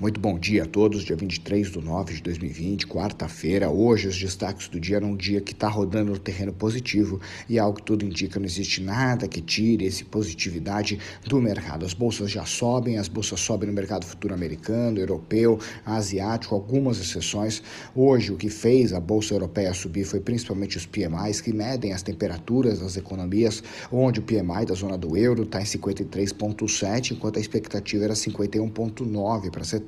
Muito bom dia a todos, dia 23 de nove de 2020, quarta-feira. Hoje, os destaques do dia num dia que está rodando no terreno positivo e algo que tudo indica, não existe nada que tire esse positividade do mercado. As bolsas já sobem, as bolsas sobem no mercado futuro americano, europeu, asiático, algumas exceções. Hoje, o que fez a bolsa europeia subir foi principalmente os PMIs, que medem as temperaturas das economias, onde o PMI da zona do euro está em 53,7, enquanto a expectativa era 51,9 para setembro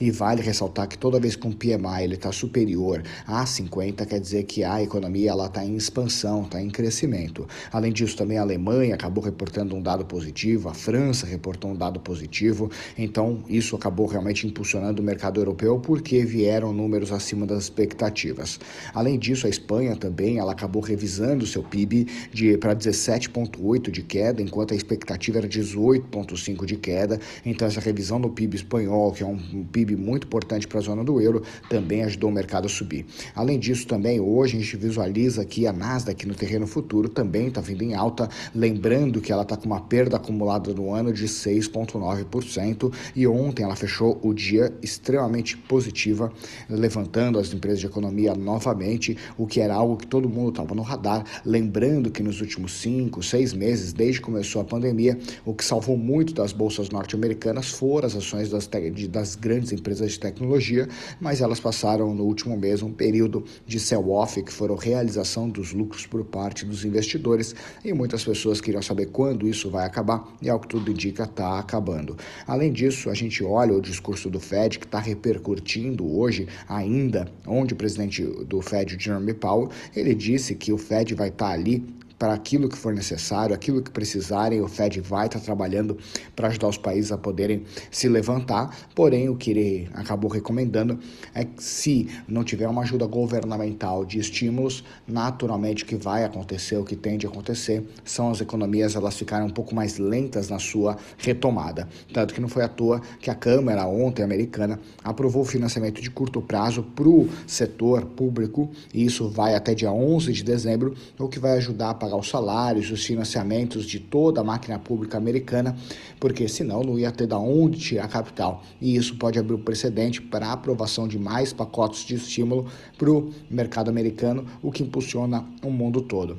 e vale ressaltar que toda vez que um PMI ele está superior a 50 quer dizer que a economia ela está em expansão, está em crescimento. Além disso também a Alemanha acabou reportando um dado positivo, a França reportou um dado positivo, então isso acabou realmente impulsionando o mercado europeu porque vieram números acima das expectativas. Além disso a Espanha também ela acabou revisando seu PIB de para 17,8 de queda, enquanto a expectativa era 18,5 de queda. Então essa revisão do PIB espanhol, que é um, PIB muito importante para a zona do euro, também ajudou o mercado a subir. Além disso, também hoje a gente visualiza que a Nasdaq no terreno futuro também está vindo em alta, lembrando que ela está com uma perda acumulada no ano de 6,9% e ontem ela fechou o dia extremamente positiva, levantando as empresas de economia novamente, o que era algo que todo mundo estava no radar, lembrando que nos últimos cinco, seis meses, desde que começou a pandemia, o que salvou muito das bolsas norte-americanas foram as ações das das, das grandes empresas de tecnologia, mas elas passaram no último mês um período de sell-off, que foram realização dos lucros por parte dos investidores, e muitas pessoas queriam saber quando isso vai acabar, e ao que tudo indica, está acabando. Além disso, a gente olha o discurso do Fed, que está repercutindo hoje ainda, onde o presidente do Fed, Jeremy Powell, ele disse que o Fed vai estar tá ali para aquilo que for necessário, aquilo que precisarem, o Fed vai estar trabalhando para ajudar os países a poderem se levantar. Porém, o que ele acabou recomendando é que se não tiver uma ajuda governamental de estímulos, naturalmente o que vai acontecer, o que tende a acontecer, são as economias elas ficarem um pouco mais lentas na sua retomada. Tanto que não foi à toa que a Câmara ontem americana aprovou o financiamento de curto prazo para o setor público, e isso vai até dia 11 de dezembro, o que vai ajudar a pagar os salários, os financiamentos de toda a máquina pública americana, porque senão não ia ter da onde tirar capital. E isso pode abrir o precedente para a aprovação de mais pacotes de estímulo para o mercado americano, o que impulsiona o mundo todo.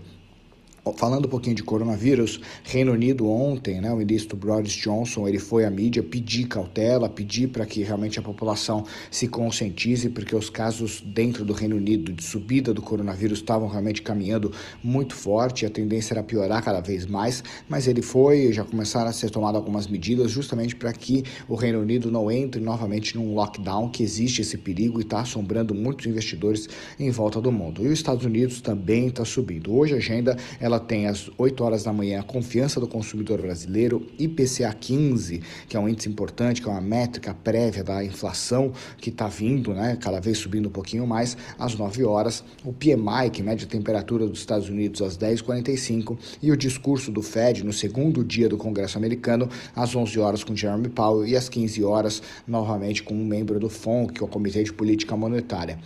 Falando um pouquinho de coronavírus, Reino Unido ontem, né, o ministro Boris Johnson, ele foi à mídia pedir cautela, pedir para que realmente a população se conscientize, porque os casos dentro do Reino Unido de subida do coronavírus estavam realmente caminhando muito forte, a tendência era piorar cada vez mais, mas ele foi, já começaram a ser tomadas algumas medidas justamente para que o Reino Unido não entre novamente num lockdown, que existe esse perigo e está assombrando muitos investidores em volta do mundo. E os Estados Unidos também está subindo. Hoje a agenda ela ela tem às 8 horas da manhã a confiança do consumidor brasileiro, IPCA 15, que é um índice importante, que é uma métrica prévia da inflação que está vindo, né, cada vez subindo um pouquinho mais, às 9 horas, o PMI, que mede a temperatura dos Estados Unidos, às 10h45, e o discurso do Fed no segundo dia do Congresso americano, às 11 horas com Jeremy Powell e às 15 horas, novamente, com um membro do FONC, que é o Comitê de Política Monetária.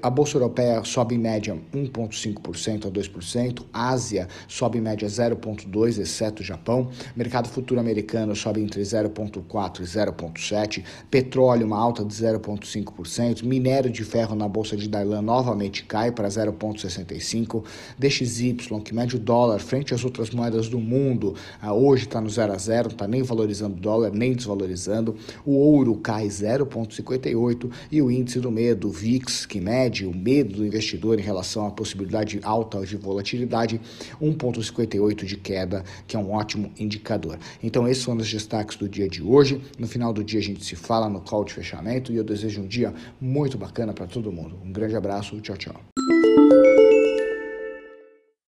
A Bolsa Europeia sobe em média 1,5% a 2%, Ásia sobe em média 0,2, exceto o Japão. Mercado futuro americano sobe entre 0,4 e 0,7. Petróleo, uma alta de 0,5%. Minério de ferro na Bolsa de Dailan novamente cai para 0,65. DXY, que mede o dólar frente às outras moedas do mundo, ah, hoje está no 0 a 0, não está nem valorizando o dólar, nem desvalorizando. O ouro cai 0,58 e o índice do medo, o VIX, que mede o medo do investidor em relação à possibilidade alta de volatilidade, 1,58 de queda, que é um ótimo indicador. Então, esses são os destaques do dia de hoje. No final do dia, a gente se fala no call de fechamento e eu desejo um dia muito bacana para todo mundo. Um grande abraço, tchau, tchau.